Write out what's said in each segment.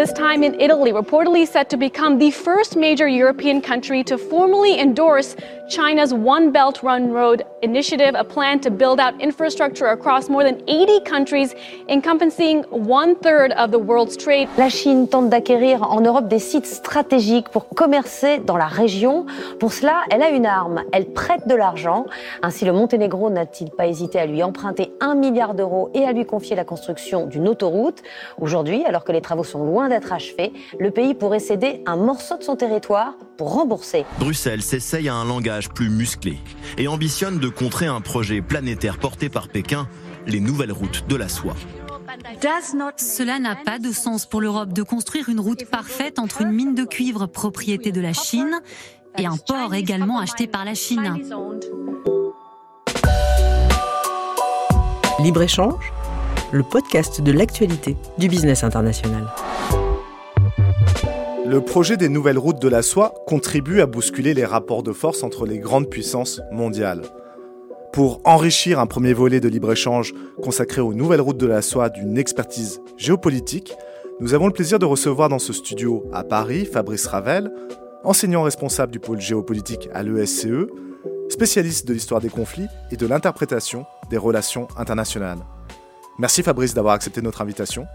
this time in Italy, reportedly set to become the first major European country to formally endorse China's One Belt One Road initiative, a plan to build out infrastructure across more than 80 countries, encompassing one third of the world's trade. La Chine tente d'acquérir en Europe des sites stratégiques pour commercer dans la région. Pour cela, elle a une arme, elle prête de l'argent. Ainsi, le Monténégro n'a-t-il pas hésité à lui emprunter un milliard d'euros et à lui confier la construction d'une autoroute. Aujourd'hui, alors que les travaux sont loin d'être achevés, le pays pourrait céder un morceau de son territoire pour rembourser. Bruxelles s'essaye à un langage plus musclé et ambitionne de contrer un projet planétaire porté par Pékin, les nouvelles routes de la soie. Cela n'a pas de sens pour l'Europe de construire une route parfaite entre une mine de cuivre propriété de la Chine et un port également acheté par la Chine. Libre-échange, le podcast de l'actualité du business international. Le projet des nouvelles routes de la soie contribue à bousculer les rapports de force entre les grandes puissances mondiales. Pour enrichir un premier volet de libre-échange consacré aux nouvelles routes de la soie d'une expertise géopolitique, nous avons le plaisir de recevoir dans ce studio à Paris Fabrice Ravel, enseignant responsable du pôle géopolitique à l'ESCE, spécialiste de l'histoire des conflits et de l'interprétation des relations internationales. Merci Fabrice d'avoir accepté notre invitation.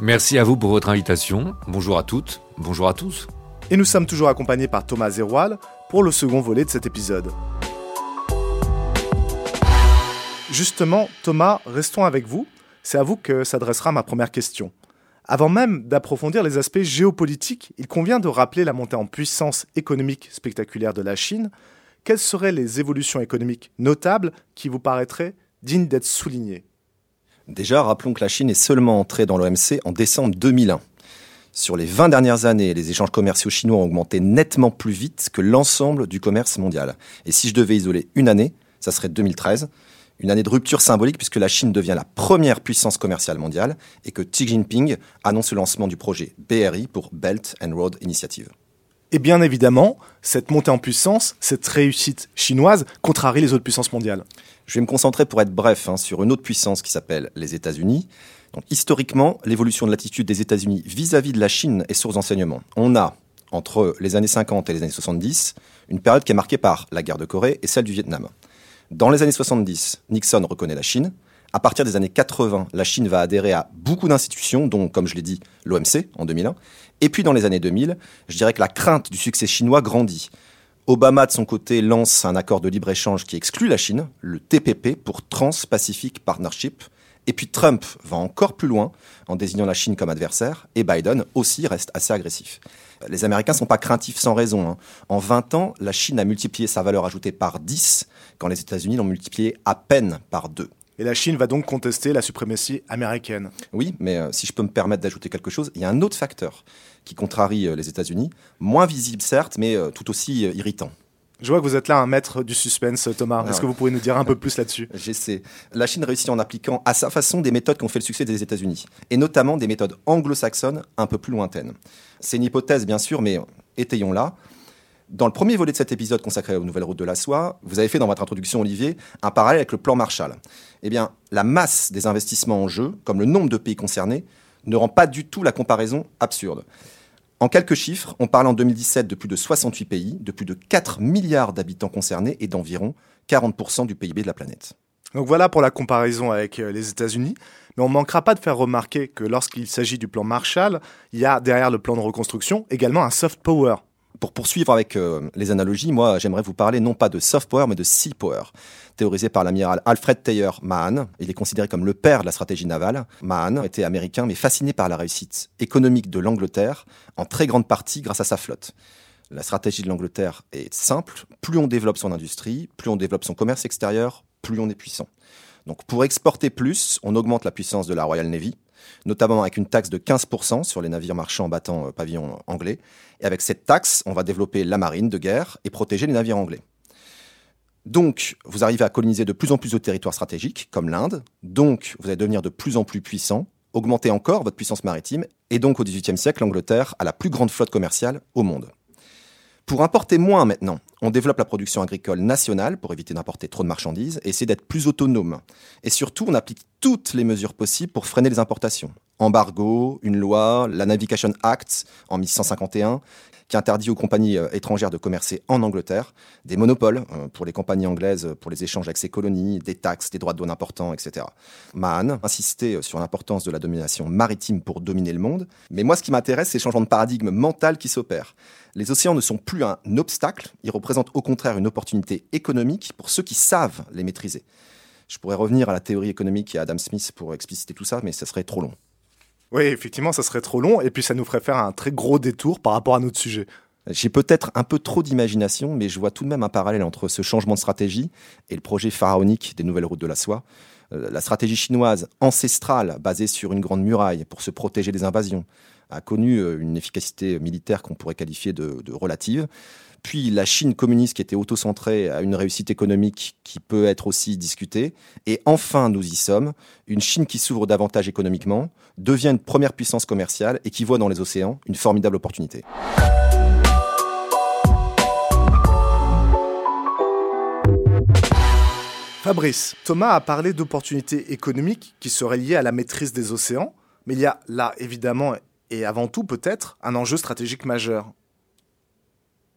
Merci à vous pour votre invitation. Bonjour à toutes, bonjour à tous. Et nous sommes toujours accompagnés par Thomas Zeroual pour le second volet de cet épisode. Justement, Thomas, restons avec vous. C'est à vous que s'adressera ma première question. Avant même d'approfondir les aspects géopolitiques, il convient de rappeler la montée en puissance économique spectaculaire de la Chine. Quelles seraient les évolutions économiques notables qui vous paraîtraient dignes d'être soulignées? Déjà, rappelons que la Chine est seulement entrée dans l'OMC en décembre 2001. Sur les 20 dernières années, les échanges commerciaux chinois ont augmenté nettement plus vite que l'ensemble du commerce mondial. Et si je devais isoler une année, ça serait 2013, une année de rupture symbolique puisque la Chine devient la première puissance commerciale mondiale et que Xi Jinping annonce le lancement du projet BRI pour Belt and Road Initiative. Et bien évidemment, cette montée en puissance, cette réussite chinoise contrarie les autres puissances mondiales. Je vais me concentrer pour être bref hein, sur une autre puissance qui s'appelle les États-Unis. Historiquement, l'évolution de l'attitude des États-Unis vis-à-vis de la Chine est source d'enseignement. On a, entre les années 50 et les années 70, une période qui est marquée par la guerre de Corée et celle du Vietnam. Dans les années 70, Nixon reconnaît la Chine. À partir des années 80, la Chine va adhérer à beaucoup d'institutions, dont, comme je l'ai dit, l'OMC en 2001. Et puis dans les années 2000, je dirais que la crainte du succès chinois grandit. Obama, de son côté, lance un accord de libre-échange qui exclut la Chine, le TPP, pour Trans-Pacific Partnership. Et puis Trump va encore plus loin en désignant la Chine comme adversaire, et Biden aussi reste assez agressif. Les Américains ne sont pas craintifs sans raison. Hein. En 20 ans, la Chine a multiplié sa valeur ajoutée par 10, quand les États-Unis l'ont multiplié à peine par 2. Et la Chine va donc contester la suprématie américaine. Oui, mais euh, si je peux me permettre d'ajouter quelque chose, il y a un autre facteur qui contrarie euh, les États-Unis, moins visible certes, mais euh, tout aussi irritant. Je vois que vous êtes là un maître du suspense, Thomas. Est-ce que vous pouvez nous dire un peu plus là-dessus? J'essaie. La Chine réussit en appliquant à sa façon des méthodes qui ont fait le succès des États-Unis, et notamment des méthodes anglo-saxonnes un peu plus lointaines. C'est une hypothèse, bien sûr, mais étayons-la. Dans le premier volet de cet épisode consacré aux nouvelles routes de la soie, vous avez fait dans votre introduction, Olivier, un parallèle avec le plan Marshall. Eh bien, la masse des investissements en jeu, comme le nombre de pays concernés, ne rend pas du tout la comparaison absurde. En quelques chiffres, on parle en 2017 de plus de 68 pays, de plus de 4 milliards d'habitants concernés et d'environ 40% du PIB de la planète. Donc voilà pour la comparaison avec euh, les États-Unis. Mais on ne manquera pas de faire remarquer que lorsqu'il s'agit du plan Marshall, il y a derrière le plan de reconstruction également un soft power, pour poursuivre avec euh, les analogies, moi j'aimerais vous parler non pas de soft power mais de sea power, théorisé par l'amiral Alfred Thayer Mahan. Il est considéré comme le père de la stratégie navale. Mahan était américain mais fasciné par la réussite économique de l'Angleterre, en très grande partie grâce à sa flotte. La stratégie de l'Angleterre est simple, plus on développe son industrie, plus on développe son commerce extérieur, plus on est puissant. Donc pour exporter plus, on augmente la puissance de la Royal Navy, notamment avec une taxe de 15% sur les navires marchands battant euh, pavillon anglais. Et avec cette taxe, on va développer la marine de guerre et protéger les navires anglais. Donc, vous arrivez à coloniser de plus en plus de territoires stratégiques, comme l'Inde. Donc, vous allez devenir de plus en plus puissant, augmenter encore votre puissance maritime. Et donc, au XVIIIe siècle, l'Angleterre a la plus grande flotte commerciale au monde. Pour importer moins maintenant, on développe la production agricole nationale pour éviter d'importer trop de marchandises et essayer d'être plus autonome. Et surtout, on applique toutes les mesures possibles pour freiner les importations. Embargo, une loi, la Navigation Act en 1651, qui interdit aux compagnies euh, étrangères de commercer en Angleterre, des monopoles euh, pour les compagnies anglaises pour les échanges avec ses colonies, des taxes, des droits de douane importants, etc. Mahan insistait sur l'importance de la domination maritime pour dominer le monde, mais moi ce qui m'intéresse, c'est le changement de paradigme mental qui s'opère. Les océans ne sont plus un obstacle, ils représentent au contraire une opportunité économique pour ceux qui savent les maîtriser. Je pourrais revenir à la théorie économique et à Adam Smith pour expliciter tout ça, mais ça serait trop long. Oui, effectivement, ça serait trop long et puis ça nous ferait faire un très gros détour par rapport à notre sujet. J'ai peut-être un peu trop d'imagination, mais je vois tout de même un parallèle entre ce changement de stratégie et le projet pharaonique des nouvelles routes de la soie. Euh, la stratégie chinoise ancestrale, basée sur une grande muraille pour se protéger des invasions, a connu euh, une efficacité militaire qu'on pourrait qualifier de, de relative puis la Chine communiste qui était auto-centrée a une réussite économique qui peut être aussi discutée. Et enfin, nous y sommes, une Chine qui s'ouvre davantage économiquement, devient une première puissance commerciale et qui voit dans les océans une formidable opportunité. Fabrice, Thomas a parlé d'opportunités économiques qui seraient liées à la maîtrise des océans, mais il y a là évidemment et avant tout peut-être un enjeu stratégique majeur.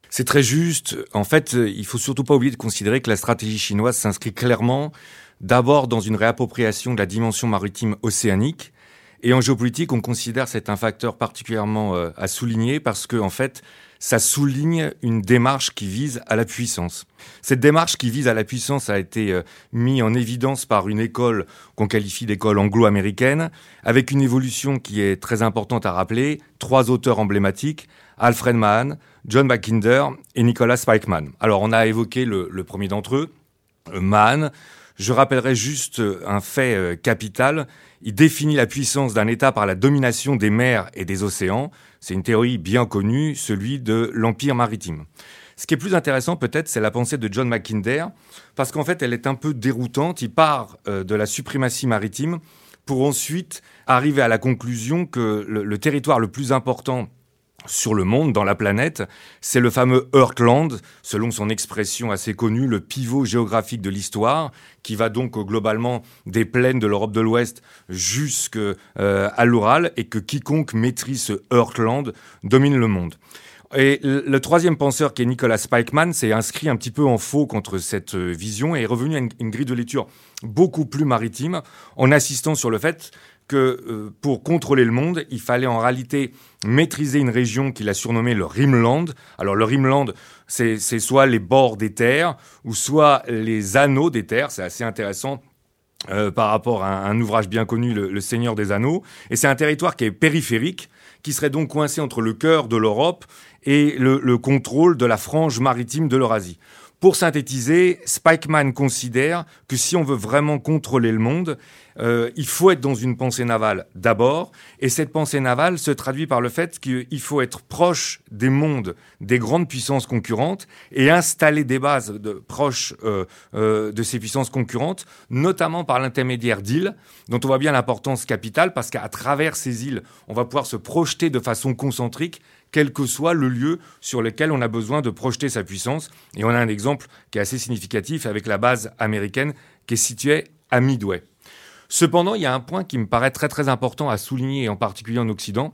C'est très juste. En fait, il faut surtout pas oublier de considérer que la stratégie chinoise s'inscrit clairement d'abord dans une réappropriation de la dimension maritime océanique. Et en géopolitique, on considère c'est un facteur particulièrement euh, à souligner parce que, en fait, ça souligne une démarche qui vise à la puissance. Cette démarche qui vise à la puissance a été euh, mise en évidence par une école qu'on qualifie d'école anglo-américaine, avec une évolution qui est très importante à rappeler, trois auteurs emblématiques, Alfred Mahan, John Mackinder et Nicolas Spikeman. Alors on a évoqué le, premier d'entre eux, euh, Mahan. Je rappellerai juste euh, un fait euh, capital. Il définit la puissance d'un État par la domination des mers et des océans. C'est une théorie bien connue, celui de l'empire maritime. Ce qui est plus intéressant peut-être, c'est la pensée de John Mackinder, parce qu'en fait, elle est un peu déroutante. Il part de la suprématie maritime pour ensuite arriver à la conclusion que le territoire le plus important sur le monde, dans la planète, c'est le fameux Earthland, selon son expression assez connue, le pivot géographique de l'histoire, qui va donc euh, globalement des plaines de l'Europe de l'Ouest jusqu'à euh, l'Oural, et que quiconque maîtrise ce Earthland domine le monde. Et le troisième penseur, qui est Nicolas Spikeman, s'est inscrit un petit peu en faux contre cette euh, vision et est revenu à une grille de lecture beaucoup plus maritime, en insistant sur le fait que euh, pour contrôler le monde, il fallait en réalité maîtriser une région qu'il a surnommée le Rimland. Alors le Rimland, c'est soit les bords des terres ou soit les anneaux des terres. C'est assez intéressant. Euh, par rapport à un, ouvrage bien connu, le, Seigneur des Anneaux. Et c'est un territoire qui est périphérique, qui serait donc coincé entre le cœur de l'Europe et le contrôle de la frange maritime de l'Eurasie. Pour synthétiser, Spikeman considère que si on veut vraiment contrôler le monde, euh, il faut être dans une pensée navale d'abord, et cette pensée navale se traduit par le fait qu'il faut être proche des mondes des grandes puissances concurrentes et installer des bases proches euh, euh, de ces puissances concurrentes, notamment par l'intermédiaire d'îles, dont on voit bien l'importance capitale, parce qu'à travers ces îles, on va pouvoir se projeter de façon concentrique quel que soit le lieu sur lequel on a besoin de projeter sa puissance. Et on a un exemple qui est assez significatif avec la base américaine qui est située à Midway. Cependant, il y a un point qui me paraît très très important à souligner, en particulier en Occident,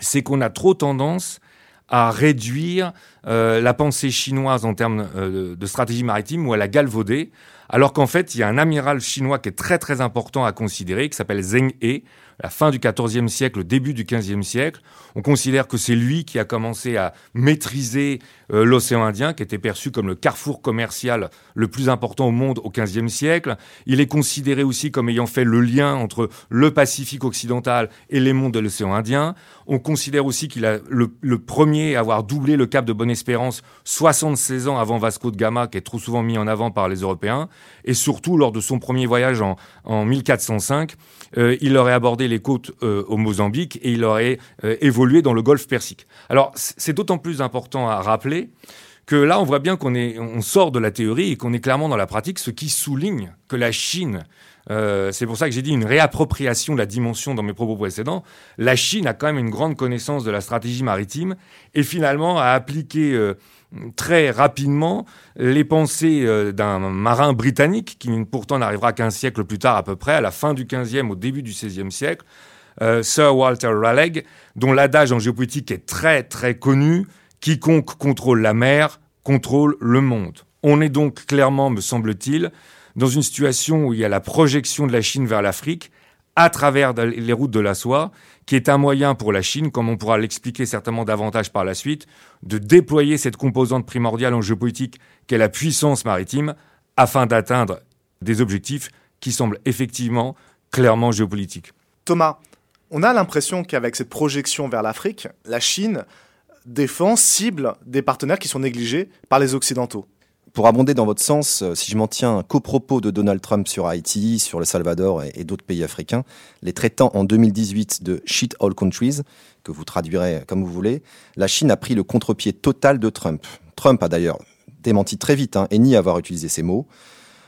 c'est qu'on a trop tendance à réduire euh, la pensée chinoise en termes euh, de stratégie maritime ou à la galvauder, alors qu'en fait, il y a un amiral chinois qui est très très important à considérer, qui s'appelle Zheng He, la fin du XIVe siècle, début du XVe siècle. On considère que c'est lui qui a commencé à maîtriser euh, l'océan Indien, qui était perçu comme le carrefour commercial le plus important au monde au XVe siècle. Il est considéré aussi comme ayant fait le lien entre le Pacifique occidental et les mondes de l'océan Indien. On considère aussi qu'il a le, premier à avoir doublé le cap de Bonne-Espérance 76 ans avant Vasco de Gama, qui est trop souvent mis en avant par les Européens. Et surtout, lors de son premier voyage en, en 1405, euh, il aurait abordé les côtes euh, au Mozambique et il aurait évolué dans le golfe Persique. Alors, c'est d'autant plus important à rappeler que là, on voit bien qu'on est, on sort de la théorie et qu'on est clairement dans la pratique, ce qui souligne que la Chine, c'est pour ça que j'ai dit une réappropriation de la dimension dans mes propos précédents, la Chine a quand même une grande connaissance de la stratégie maritime et finalement a appliqué très rapidement les pensées euh, d'un marin britannique qui pourtant n'arrivera qu'un siècle plus tard à peu près, à la fin du 15e, au début du 16e siècle, euh, Sir Walter Raleigh, dont l'adage en géopolitique est très très connu, quiconque contrôle la mer contrôle le monde. On est donc clairement, me semble-t-il, dans une situation où il y a la projection de la Chine vers l'Afrique à travers les routes de la soie, qui est un moyen pour la Chine, comme on pourra l'expliquer certainement davantage par la suite, de déployer cette composante primordiale en géopolitique qu'est la puissance maritime, afin d'atteindre des objectifs qui semblent effectivement clairement géopolitiques. Thomas, on a l'impression qu'avec cette projection vers l'Afrique, la Chine défend, cible des partenaires qui sont négligés par les Occidentaux. Pour abonder dans votre sens, euh, si je m'en tiens qu'aux propos de Donald Trump sur Haïti, sur le Salvador et, d'autres pays africains, les traitant en 2018 de shit all countries, que vous traduirez comme vous voulez, la Chine a pris le contre-pied total de Trump. Trump a d'ailleurs démenti très vite hein, et ni avoir utilisé ces mots.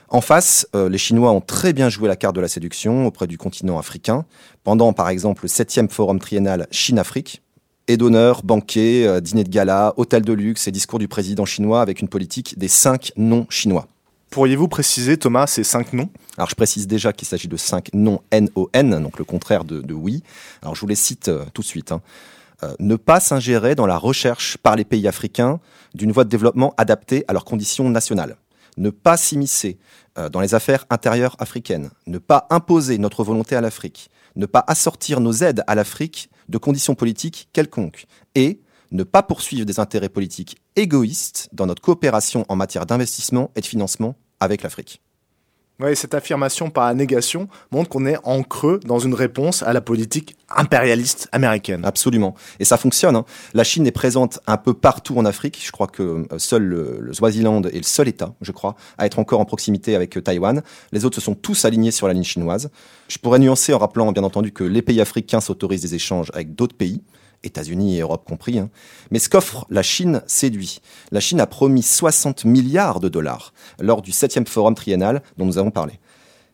En face, euh, les Chinois ont très bien joué la carte de la séduction auprès du continent africain, pendant par exemple le 7e forum triennal Chine-Afrique, et d'honneur, banquet, euh, dîner de gala, hôtel de luxe et discours du président chinois avec une politique des cinq noms chinois. Pourriez-vous préciser, Thomas, ces cinq noms? Alors, je précise déjà qu'il s'agit de cinq noms N-O-N, donc le contraire de, oui. Alors, je vous les cite euh, tout de suite. Hein. Euh, ne pas s'ingérer dans la recherche par les pays africains d'une voie de développement adaptée à leurs conditions nationales. Ne pas s'immiscer dans les affaires intérieures africaines. Ne pas imposer notre volonté à l'Afrique. Ne pas assortir nos aides à l'Afrique de conditions politiques quelconques et ne pas poursuivre des intérêts politiques égoïstes dans notre coopération en matière d'investissement et de financement avec l'Afrique. Oui, cette affirmation par négation montre qu'on est en creux dans une réponse à la politique impérialiste américaine. Absolument. Et ça fonctionne. Hein. La Chine est présente un peu partout en Afrique. Je crois que euh, seul le, Swaziland est le seul État, je crois, à être encore en proximité avec euh, Taïwan. Les autres se sont tous alignés sur la ligne chinoise. Je pourrais nuancer en rappelant, bien entendu, que les pays africains s'autorisent des échanges avec d'autres pays. États-Unis et Europe compris. Hein. Mais ce qu'offre la Chine séduit. La Chine a promis 60 milliards de dollars lors du 7e forum triennal dont nous avons parlé.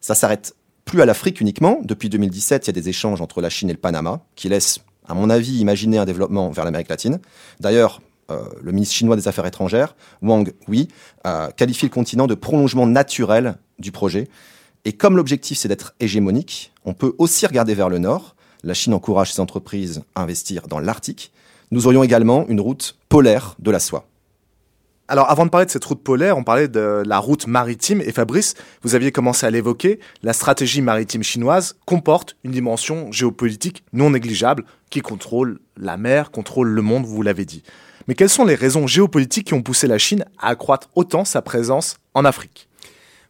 Ça s'arrête plus à l'Afrique uniquement. Depuis 2017, il y a des échanges entre la Chine et le Panama qui laissent, à mon avis, imaginer un développement vers l'Amérique latine. D'ailleurs, euh, le ministre chinois des Affaires étrangères, Wang Hui, a qualifié le continent de prolongement naturel du projet. Et comme l'objectif c'est d'être hégémonique, on peut aussi regarder vers le nord, la Chine encourage ses entreprises à investir dans l'Arctique. Nous aurions également une route polaire de la soie. Alors avant de parler de cette route polaire, on parlait de la route maritime et Fabrice, vous aviez commencé à l'évoquer, la stratégie maritime chinoise comporte une dimension géopolitique non négligeable qui contrôle la mer, contrôle le monde, vous l'avez dit. Mais quelles sont les raisons géopolitiques qui ont poussé la Chine à accroître autant sa présence en Afrique?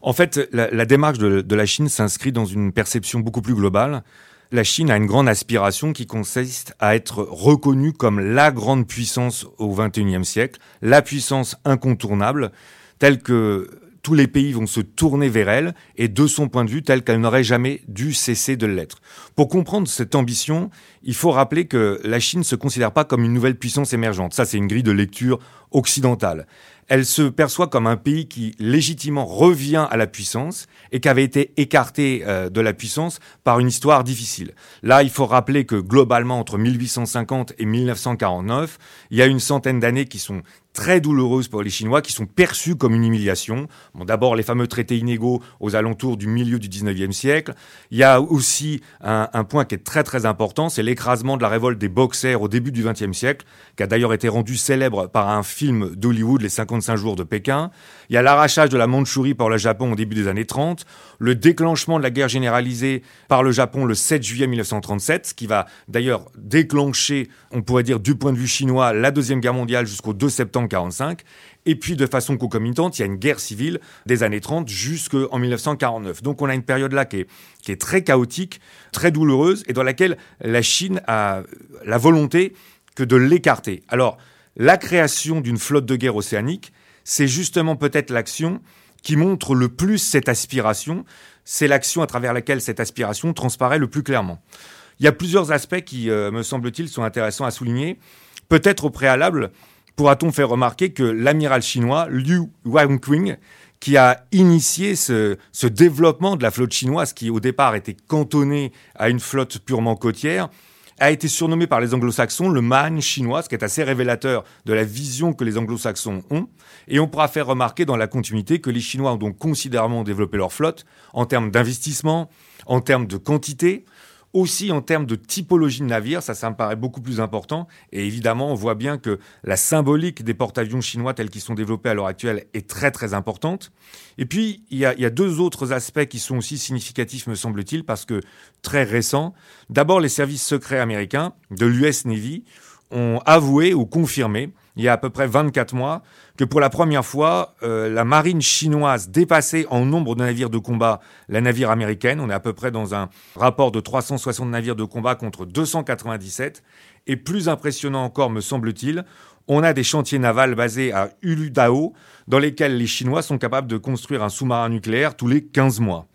En fait, la, démarche de la Chine s'inscrit dans une perception beaucoup plus globale la Chine a une grande aspiration qui consiste à être reconnue comme la grande puissance au XXIe siècle, la puissance incontournable, telle que tous les pays vont se tourner vers elle et de son point de vue telle qu'elle n'aurait jamais dû cesser de l'être. Pour comprendre cette ambition, il faut rappeler que la Chine ne se considère pas comme une nouvelle puissance émergente. Ça, c'est une grille de lecture occidentale elle se perçoit comme un pays qui légitimement revient à la puissance et qui avait été écarté euh, de la puissance par une histoire difficile. Là, il faut rappeler que globalement, entre 1850 et 1949, il y a une centaine d'années qui sont très douloureuses pour les Chinois, qui sont perçues comme une humiliation. Bon, d'abord, les fameux traités inégaux aux alentours du milieu du 19e siècle. Il y a aussi un, point qui est très très important, c'est l'écrasement de la révolte des boxers au début du 20e siècle, qui a d'ailleurs été rendu célèbre par un film d'Hollywood, Les 55 jours de Pékin. Il y a l'arrachage de la Mandchourie par le Japon au début des années 30, le déclenchement de la guerre généralisée par le Japon le 7 juillet 1937, qui va d'ailleurs déclencher, on pourrait dire du point de vue chinois, la Deuxième Guerre mondiale jusqu'au 2 septembre 45. Et puis, de façon concomitante, il y a une guerre civile des années 30 jusqu'en 1949. Donc, on a une période là qui est, qui est très chaotique, très douloureuse, et dans laquelle la Chine a la volonté que de l'écarter. Alors, la création d'une flotte de guerre océanique, c'est justement peut-être l'action qui montre le plus cette aspiration, c'est l'action à travers laquelle cette aspiration transparaît le plus clairement. Il y a plusieurs aspects qui, euh, me semble-t-il, sont intéressants à souligner. Peut-être au préalable, pourra-t-on faire remarquer que l'amiral chinois Liu Wangqing, qui a initié ce, ce, développement de la flotte chinoise, qui au départ était cantonnée à une flotte purement côtière, a été surnommé par les anglo-saxons le man chinois, ce qui est assez révélateur de la vision que les anglo-saxons ont. Et on pourra faire remarquer dans la continuité que les Chinois ont donc considérablement développé leur flotte en termes d'investissement, en termes de quantité. Aussi en termes de typologie de navire, ça, ça me paraît beaucoup plus important. Et évidemment, on voit bien que la symbolique des porte-avions chinois tels qu'ils sont développés à l'heure actuelle est très très importante. Et puis, il y, a, il y a deux autres aspects qui sont aussi significatifs, me semble-t-il, parce que très récents. D'abord, les services secrets américains de l'US Navy ont avoué ou confirmé il y a à peu près 24 mois, que pour la première fois, euh, la marine chinoise dépassait en nombre de navires de combat la navire américaine. On est à peu près dans un rapport de 360 navires de combat contre 297. Et plus impressionnant encore, me semble-t-il, on a des chantiers navals basés à Uludao, dans lesquels les Chinois sont capables de construire un sous-marin nucléaire tous les 15 mois.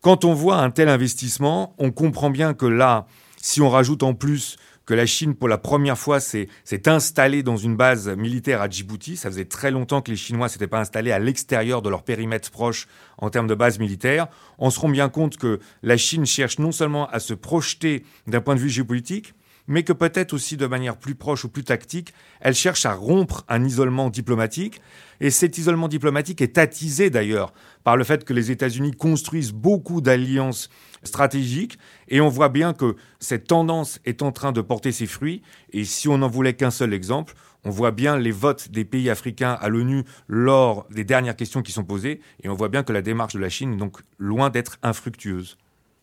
Quand on voit un tel investissement, on comprend bien que là, si on rajoute en plus que la Chine, pour la première fois, s'est installée dans une base militaire à Djibouti. Ça faisait très longtemps que les Chinois s'étaient pas installés à l'extérieur de leur périmètre proche en termes de base militaire. On se rend bien compte que la Chine cherche non seulement à se projeter d'un point de vue géopolitique, mais que peut-être aussi de manière plus proche ou plus tactique, elle cherche à rompre un isolement diplomatique. Et cet isolement diplomatique est attisé d'ailleurs par le fait que les États-Unis construisent beaucoup d'alliances stratégiques. Et on voit bien que cette tendance est en train de porter ses fruits. Et si on n'en voulait qu'un seul exemple, on voit bien les votes des pays africains à l'ONU lors des dernières questions qui sont posées. Et on voit bien que la démarche de la Chine est donc loin d'être infructueuse.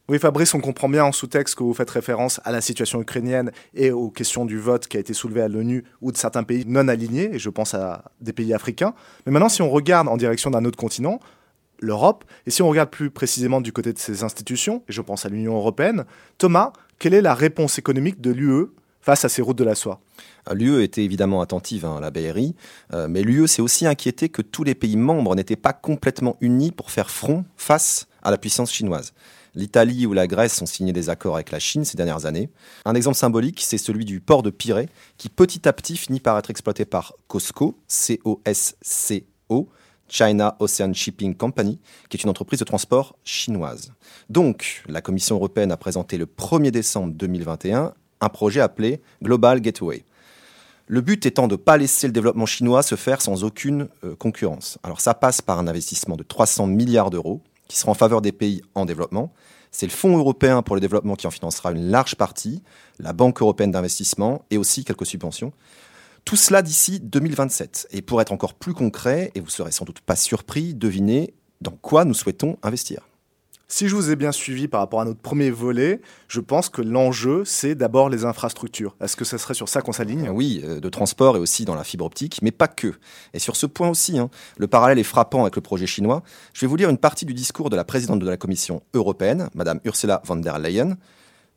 Oui, Fabrice, on comprend bien en sous-texte que vous faites référence à la situation ukrainienne et aux questions du vote qui a été soulevé à l'ONU ou de certains pays non alignés, et je pense à des pays africains. Mais maintenant, si on regarde en direction d'un autre continent, l'Europe, et si on regarde plus précisément du côté de ses institutions, et je pense à l'Union européenne, Thomas, quelle est la réponse économique de l'UE face à ces routes de la soie? L'UE était évidemment attentive hein, à la BRI, euh, mais l'UE s'est aussi inquiété que tous les pays membres n'étaient pas complètement unis pour faire front face à la puissance chinoise. L'Italie ou la Grèce ont signé des accords avec la Chine ces dernières années. Un exemple symbolique, c'est celui du port de Pirée, qui petit à petit finit par être exploité par COSCO, C-O-S-C-O, China Ocean Shipping Company, qui est une entreprise de transport chinoise. Donc, la Commission européenne a présenté le 1er décembre 2021 un projet appelé Global Gateway. Le but étant de ne pas laisser le développement chinois se faire sans aucune euh, concurrence. Alors ça passe par un investissement de 300 milliards d'euros qui sera en faveur des pays en développement. C'est le Fonds européen pour le développement qui en financera une large partie, la Banque européenne d'investissement et aussi quelques subventions. Tout cela d'ici 2027. Et pour être encore plus concret, et vous serez sans doute pas surpris, devinez dans quoi nous souhaitons investir. Si je vous ai bien suivi par rapport à notre premier volet, je pense que l'enjeu, c'est d'abord les infrastructures. Est-ce que ce serait sur ça qu'on s'aligne? Oui, euh, de transport et aussi dans la fibre optique, mais pas que. Et sur ce point aussi, hein, le parallèle est frappant avec le projet chinois. Je vais vous lire une partie du discours de la présidente de la Commission européenne, Madame Ursula von der Leyen.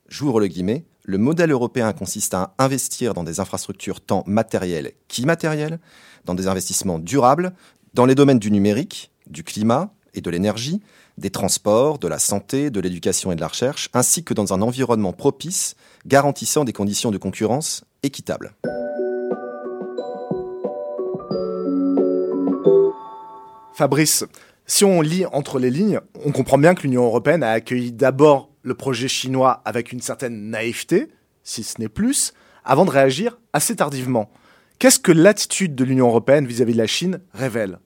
J'ouvre le guillemet. Le modèle européen consiste à investir dans des infrastructures tant matérielles qu'immatérielles, dans des investissements durables, dans les domaines du numérique, du climat et de l'énergie, des transports, de la santé, de l'éducation et de la recherche, ainsi que dans un environnement propice garantissant des conditions de concurrence équitables. Fabrice, si on lit entre les lignes, on comprend bien que l'Union européenne a accueilli d'abord le projet chinois avec une certaine naïveté, si ce n'est plus, avant de réagir assez tardivement. Qu'est-ce que l'attitude de l'Union européenne vis-à-vis de la Chine révèle?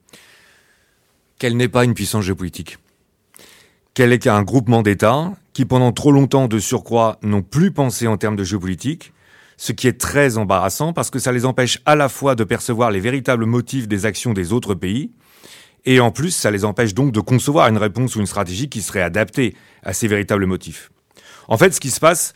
Qu'elle n'est pas une puissance géopolitique qu'elle est qu'un groupement d'États qui, pendant trop longtemps de surcroît, n'ont plus pensé en termes de géopolitique, ce qui est très embarrassant parce que ça les empêche à la fois de percevoir les véritables motifs des actions des autres pays, et en plus, ça les empêche donc de concevoir une réponse ou une stratégie qui serait adaptée à ces véritables motifs. En fait, ce qui se passe,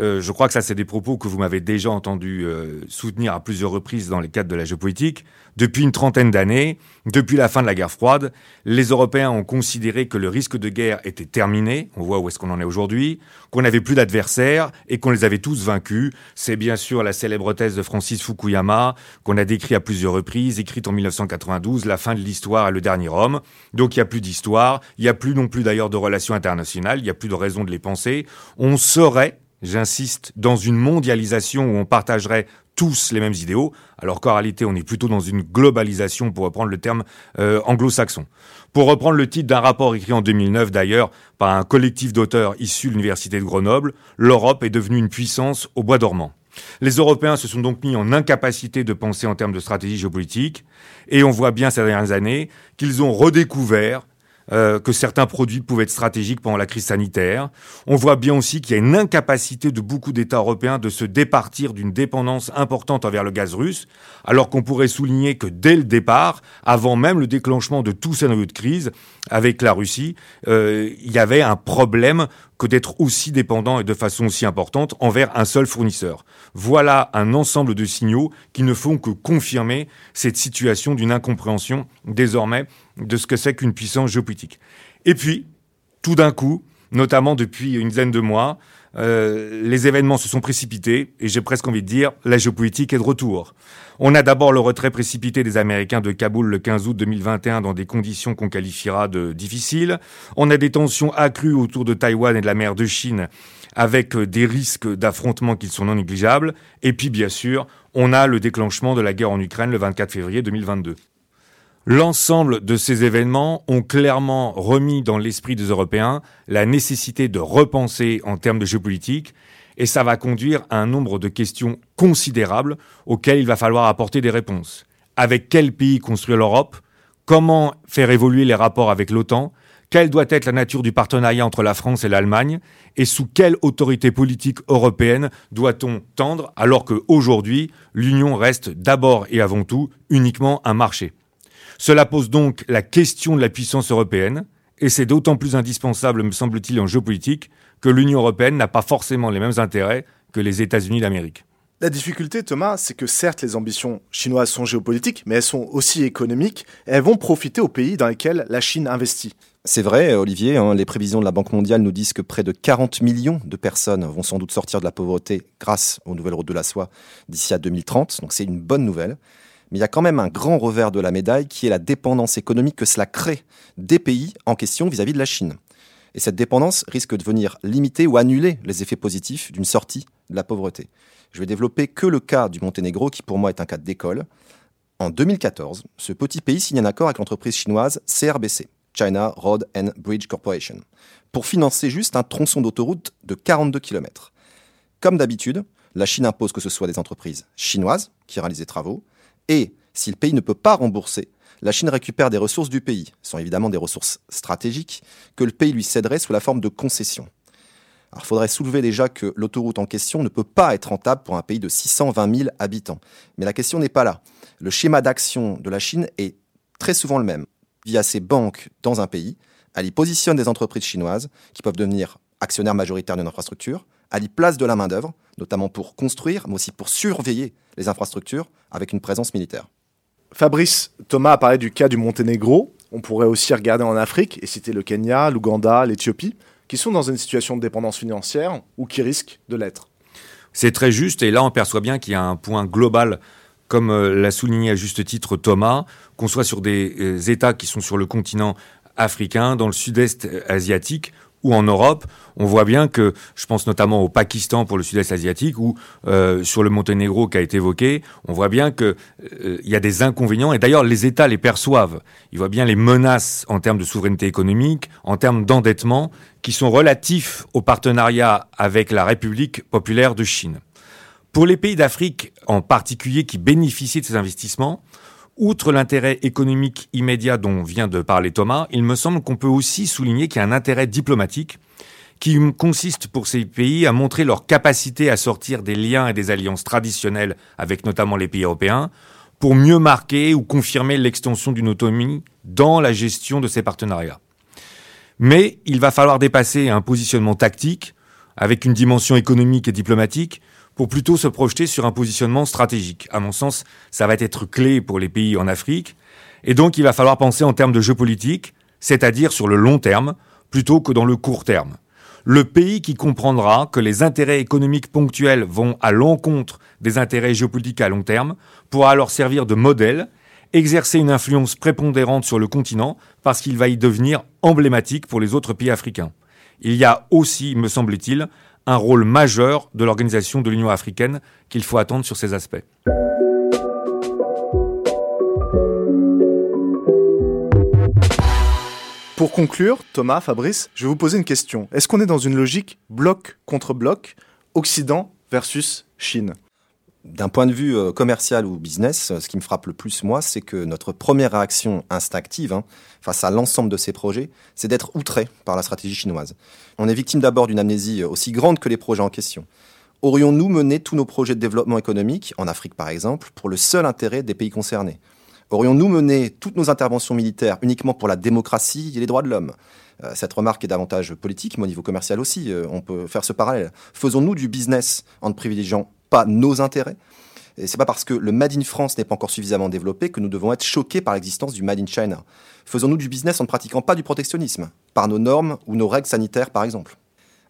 euh, je crois que ça, c'est des propos que vous m'avez déjà entendu euh, soutenir à plusieurs reprises dans les cadres de la géopolitique. Depuis une trentaine d'années, depuis la fin de la guerre froide, les Européens ont considéré que le risque de guerre était terminé. On voit où est-ce qu'on en est aujourd'hui, qu'on n'avait plus d'adversaires et qu'on les avait tous vaincus. C'est bien sûr la célèbre thèse de Francis Fukuyama qu'on a décrit à plusieurs reprises, écrite en 1992, la fin de l'histoire et le dernier homme. Donc il n'y a plus d'histoire, il n'y a plus non plus d'ailleurs de relations internationales, il n'y a plus de raison de les penser. On saurait j'insiste, dans une mondialisation où on partagerait tous les mêmes idéaux, alors qu'en réalité on est plutôt dans une globalisation, pour reprendre le terme euh, anglo-saxon. Pour reprendre le titre d'un rapport écrit en 2009 d'ailleurs par un collectif d'auteurs issus de l'Université de Grenoble, l'Europe est devenue une puissance au bois dormant. Les Européens se sont donc mis en incapacité de penser en termes de stratégie géopolitique, et on voit bien ces dernières années qu'ils ont redécouvert euh, que certains produits pouvaient être stratégiques pendant la crise sanitaire. On voit bien aussi qu'il y a une incapacité de beaucoup d'États européens de se départir d'une dépendance importante envers le gaz russe, alors qu'on pourrait souligner que dès le départ, avant même le déclenchement de tout scénario de crise avec la Russie, euh, il y avait un problème que d'être aussi dépendant et de façon aussi importante envers un seul fournisseur. Voilà un ensemble de signaux qui ne font que confirmer cette situation d'une incompréhension désormais de ce que c'est qu'une puissance géopolitique. Et puis, tout d'un coup, notamment depuis une dizaine de mois, euh, les événements se sont précipités et j'ai presque envie de dire la géopolitique est de retour. On a d'abord le retrait précipité des Américains de Kaboul le 15 août 2021 dans des conditions qu'on qualifiera de difficiles. On a des tensions accrues autour de Taïwan et de la mer de Chine avec des risques d'affrontement qui sont non négligeables. Et puis bien sûr, on a le déclenchement de la guerre en Ukraine le 24 février 2022. L'ensemble de ces événements ont clairement remis dans l'esprit des Européens la nécessité de repenser en termes de géopolitique, et ça va conduire à un nombre de questions considérables auxquelles il va falloir apporter des réponses. Avec quel pays construire l'Europe? Comment faire évoluer les rapports avec l'OTAN? Quelle doit être la nature du partenariat entre la France et l'Allemagne? Et sous quelle autorité politique européenne doit-on tendre alors qu'aujourd'hui, l'Union reste d'abord et avant tout uniquement un marché? Cela pose donc la question de la puissance européenne, et c'est d'autant plus indispensable, me semble-t-il, en géopolitique, que l'Union européenne n'a pas forcément les mêmes intérêts que les États-Unis d'Amérique. La difficulté, Thomas, c'est que certes, les ambitions chinoises sont géopolitiques, mais elles sont aussi économiques, et elles vont profiter aux pays dans lesquels la Chine investit. C'est vrai, Olivier, hein, les prévisions de la Banque mondiale nous disent que près de 40 millions de personnes vont sans doute sortir de la pauvreté grâce aux nouvelles routes de la soie d'ici à 2030, donc c'est une bonne nouvelle. Mais il y a quand même un grand revers de la médaille qui est la dépendance économique que cela crée des pays en question vis-à-vis de la Chine. Et cette dépendance risque de venir limiter ou annuler les effets positifs d'une sortie de la pauvreté. Je vais développer que le cas du Monténégro, qui pour moi est un cas d'école. En 2014, ce petit pays signe un accord avec l'entreprise chinoise CRBC, China Road and Bridge Corporation, pour financer juste un tronçon d'autoroute de 42 km. Comme d'habitude, la Chine impose que ce soit des entreprises chinoises qui réalisent les travaux, et si le pays ne peut pas rembourser, la Chine récupère des ressources du pays, ce sont évidemment des ressources stratégiques, que le pays lui céderait sous la forme de concessions. Alors, il faudrait soulever déjà que l'autoroute en question ne peut pas être rentable pour un pays de 620 000 habitants. Mais la question n'est pas là. Le schéma d'action de la Chine est très souvent le même. Via ses banques dans un pays, elle y positionne des entreprises chinoises qui peuvent devenir actionnaires majoritaires d'une infrastructure, elle y place de la main-d'œuvre, notamment pour construire, mais aussi pour surveiller les infrastructures avec une présence militaire. Fabrice, Thomas a parlé du cas du Monténégro. On pourrait aussi regarder en Afrique et citer le Kenya, l'Ouganda, l'Éthiopie, qui sont dans une situation de dépendance financière ou qui risquent de l'être. C'est très juste, et là on perçoit bien qu'il y a un point global, comme euh, l'a souligné à juste titre Thomas, qu'on soit sur des euh, États qui sont sur le continent africain, dans le sud-est asiatique, ou en Europe, on voit bien que, je pense notamment au Pakistan pour le sud-est asiatique, ou euh, sur le Monténégro qui a été évoqué, on voit bien qu'il euh, y a des inconvénients, et d'ailleurs les États les perçoivent. Ils voient bien les menaces en termes de souveraineté économique, en termes d'endettement, qui sont relatifs au partenariat avec la République populaire de Chine. Pour les pays d'Afrique en particulier qui bénéficient de ces investissements, Outre l'intérêt économique immédiat dont vient de parler Thomas, il me semble qu'on peut aussi souligner qu'il y a un intérêt diplomatique qui consiste pour ces pays à montrer leur capacité à sortir des liens et des alliances traditionnelles avec notamment les pays européens pour mieux marquer ou confirmer l'extension d'une autonomie dans la gestion de ces partenariats. Mais il va falloir dépasser un positionnement tactique avec une dimension économique et diplomatique pour plutôt se projeter sur un positionnement stratégique. À mon sens, ça va être clé pour les pays en Afrique. Et donc, il va falloir penser en termes de jeu politique, c'est-à-dire sur le long terme, plutôt que dans le court terme. Le pays qui comprendra que les intérêts économiques ponctuels vont à l'encontre des intérêts géopolitiques à long terme pourra alors servir de modèle, exercer une influence prépondérante sur le continent parce qu'il va y devenir emblématique pour les autres pays africains. Il y a aussi, me semble-t-il, un rôle majeur de l'organisation de l'Union africaine qu'il faut attendre sur ces aspects. Pour conclure, Thomas, Fabrice, je vais vous poser une question. Est-ce qu'on est dans une logique bloc contre bloc, Occident versus Chine? D'un point de vue euh, commercial ou business, ce qui me frappe le plus, moi, c'est que notre première réaction instinctive hein, face à l'ensemble de ces projets, c'est d'être outré par la stratégie chinoise. On est victime d'abord d'une amnésie aussi grande que les projets en question. Aurions-nous mené tous nos projets de développement économique, en Afrique par exemple, pour le seul intérêt des pays concernés? Aurions-nous mené toutes nos interventions militaires uniquement pour la démocratie et les droits de l'homme? Euh, Cette remarque est davantage politique, mais au niveau commercial aussi, euh, on peut faire ce parallèle. Faisons-nous du business en ne privilégiant pas nos intérêts et c'est pas parce que le Made in France n'est pas encore suffisamment développé que nous devons être choqués par l'existence du Made in China. Faisons-nous du business en ne pratiquant pas du protectionnisme, par nos normes ou nos règles sanitaires par exemple.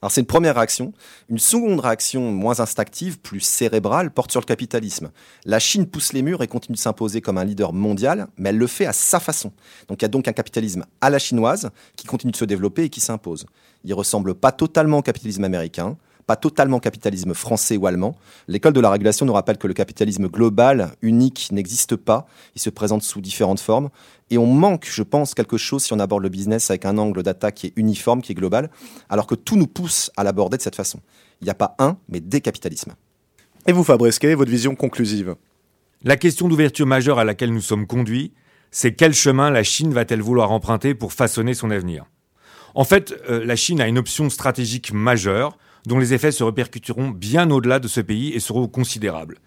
Alors c'est une première réaction. Une seconde réaction moins instinctive, plus cérébrale, porte sur le capitalisme. La Chine pousse les murs et continue de s'imposer comme un leader mondial, mais elle le fait à sa façon. Donc il y a donc un capitalisme à la chinoise qui continue de se développer et qui s'impose. Il ressemble pas totalement au capitalisme américain, pas totalement capitalisme français ou allemand. L'école de la régulation nous rappelle que le capitalisme global, unique, n'existe pas. Il se présente sous différentes formes. Et on manque, je pense, quelque chose si on aborde le business avec un angle d'attaque qui est uniforme, qui est global, alors que tout nous pousse à l'aborder de cette façon. Il n'y a pas un, mais des capitalismes. Et vous, Fabrice, quelle est votre vision conclusive? La question d'ouverture majeure à laquelle nous sommes conduits, c'est quel chemin la Chine va-t-elle vouloir emprunter pour façonner son avenir? En fait, euh, la Chine a une option stratégique majeure dont les effets se répercuteront bien au-delà de ce pays et seront considérables.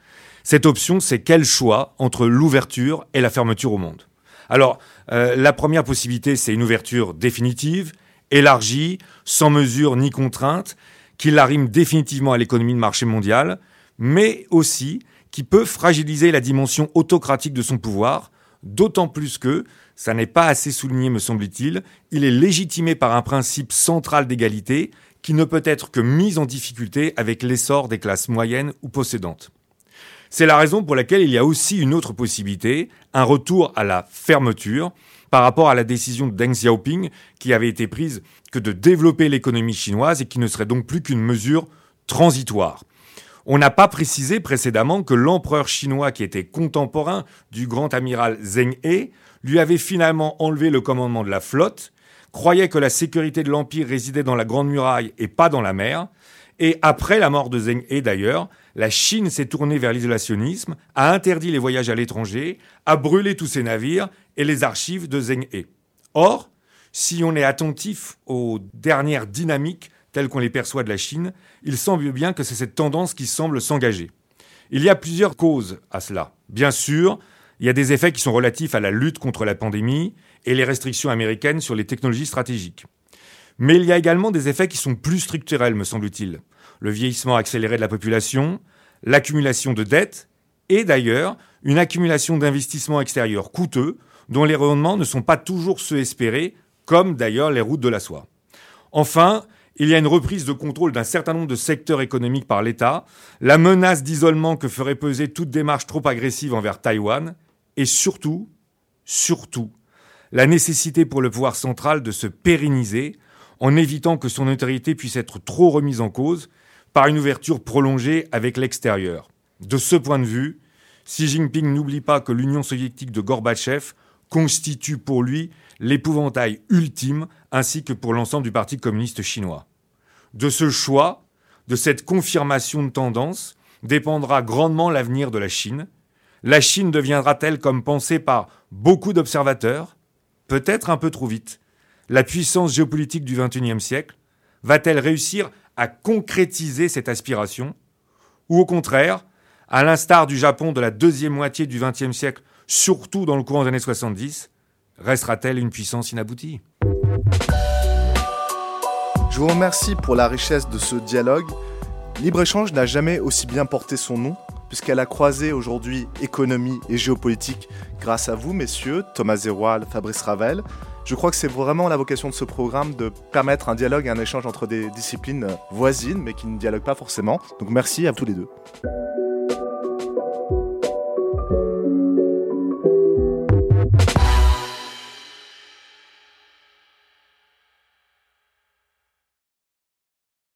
Cette option, c'est quel choix entre l'ouverture et la fermeture au monde? Alors, euh, la première possibilité, c'est une ouverture définitive, élargie, sans mesure ni contrainte, qui l'arrime définitivement à l'économie de marché mondial, mais aussi qui peut fragiliser la dimension autocratique de son pouvoir, d'autant plus que, ça n'est pas assez souligné me semble-t-il, il est légitimé par un principe central d'égalité qui ne peut être que mise en difficulté avec l'essor des classes moyennes ou possédantes. C'est la raison pour laquelle il y a aussi une autre possibilité, un retour à la fermeture par rapport à la décision de Deng Xiaoping qui avait été prise que de développer l'économie chinoise et qui ne serait donc plus qu'une mesure transitoire. On n'a pas précisé précédemment que l'empereur chinois qui était contemporain du grand amiral Zheng He lui avait finalement enlevé le commandement de la flotte croyait que la sécurité de l'Empire résidait dans la Grande Muraille et pas dans la mer. Et après la mort de Zheng He d'ailleurs, la Chine s'est tournée vers l'isolationnisme, a interdit les voyages à l'étranger, a brûlé tous ses navires et les archives de Zheng He. Or, si on est attentif aux dernières dynamiques telles qu'on les perçoit de la Chine, il semble bien que c'est cette tendance qui semble s'engager. Il y a plusieurs causes à cela. Bien sûr, il y a des effets qui sont relatifs à la lutte contre la pandémie, et les restrictions américaines sur les technologies stratégiques. Mais il y a également des effets qui sont plus structurels, me semble-t-il. Le vieillissement accéléré de la population, l'accumulation de dettes, et d'ailleurs une accumulation d'investissements extérieurs coûteux, dont les rendements ne sont pas toujours ceux espérés, comme d'ailleurs les routes de la soie. Enfin, il y a une reprise de contrôle d'un certain nombre de secteurs économiques par l'État, la menace d'isolement que ferait peser toute démarche trop agressive envers Taïwan, et surtout, surtout, la nécessité pour le pouvoir central de se pérenniser en évitant que son autorité puisse être trop remise en cause par une ouverture prolongée avec l'extérieur. De ce point de vue, Xi Jinping n'oublie pas que l'Union soviétique de Gorbatchev constitue pour lui l'épouvantail ultime ainsi que pour l'ensemble du Parti communiste chinois. De ce choix, de cette confirmation de tendance, dépendra grandement l'avenir de la Chine. La Chine deviendra-t-elle, comme pensé par beaucoup d'observateurs, peut-être un peu trop vite. La puissance géopolitique du XXIe siècle va-t-elle réussir à concrétiser cette aspiration? Ou au contraire, à l'instar du Japon de la deuxième moitié du XXe siècle, surtout dans le courant des années 70, restera-t-elle une puissance inaboutie? Je vous remercie pour la richesse de ce dialogue. Libre-échange n'a jamais aussi bien porté son nom puisqu'elle a croisé aujourd'hui économie et géopolitique grâce à vous, messieurs, Thomas Zeroual, Fabrice Ravel. Je crois que c'est vraiment la vocation de ce programme de permettre un dialogue et un échange entre des disciplines voisines, mais qui ne dialoguent pas forcément. Donc merci à tous les deux.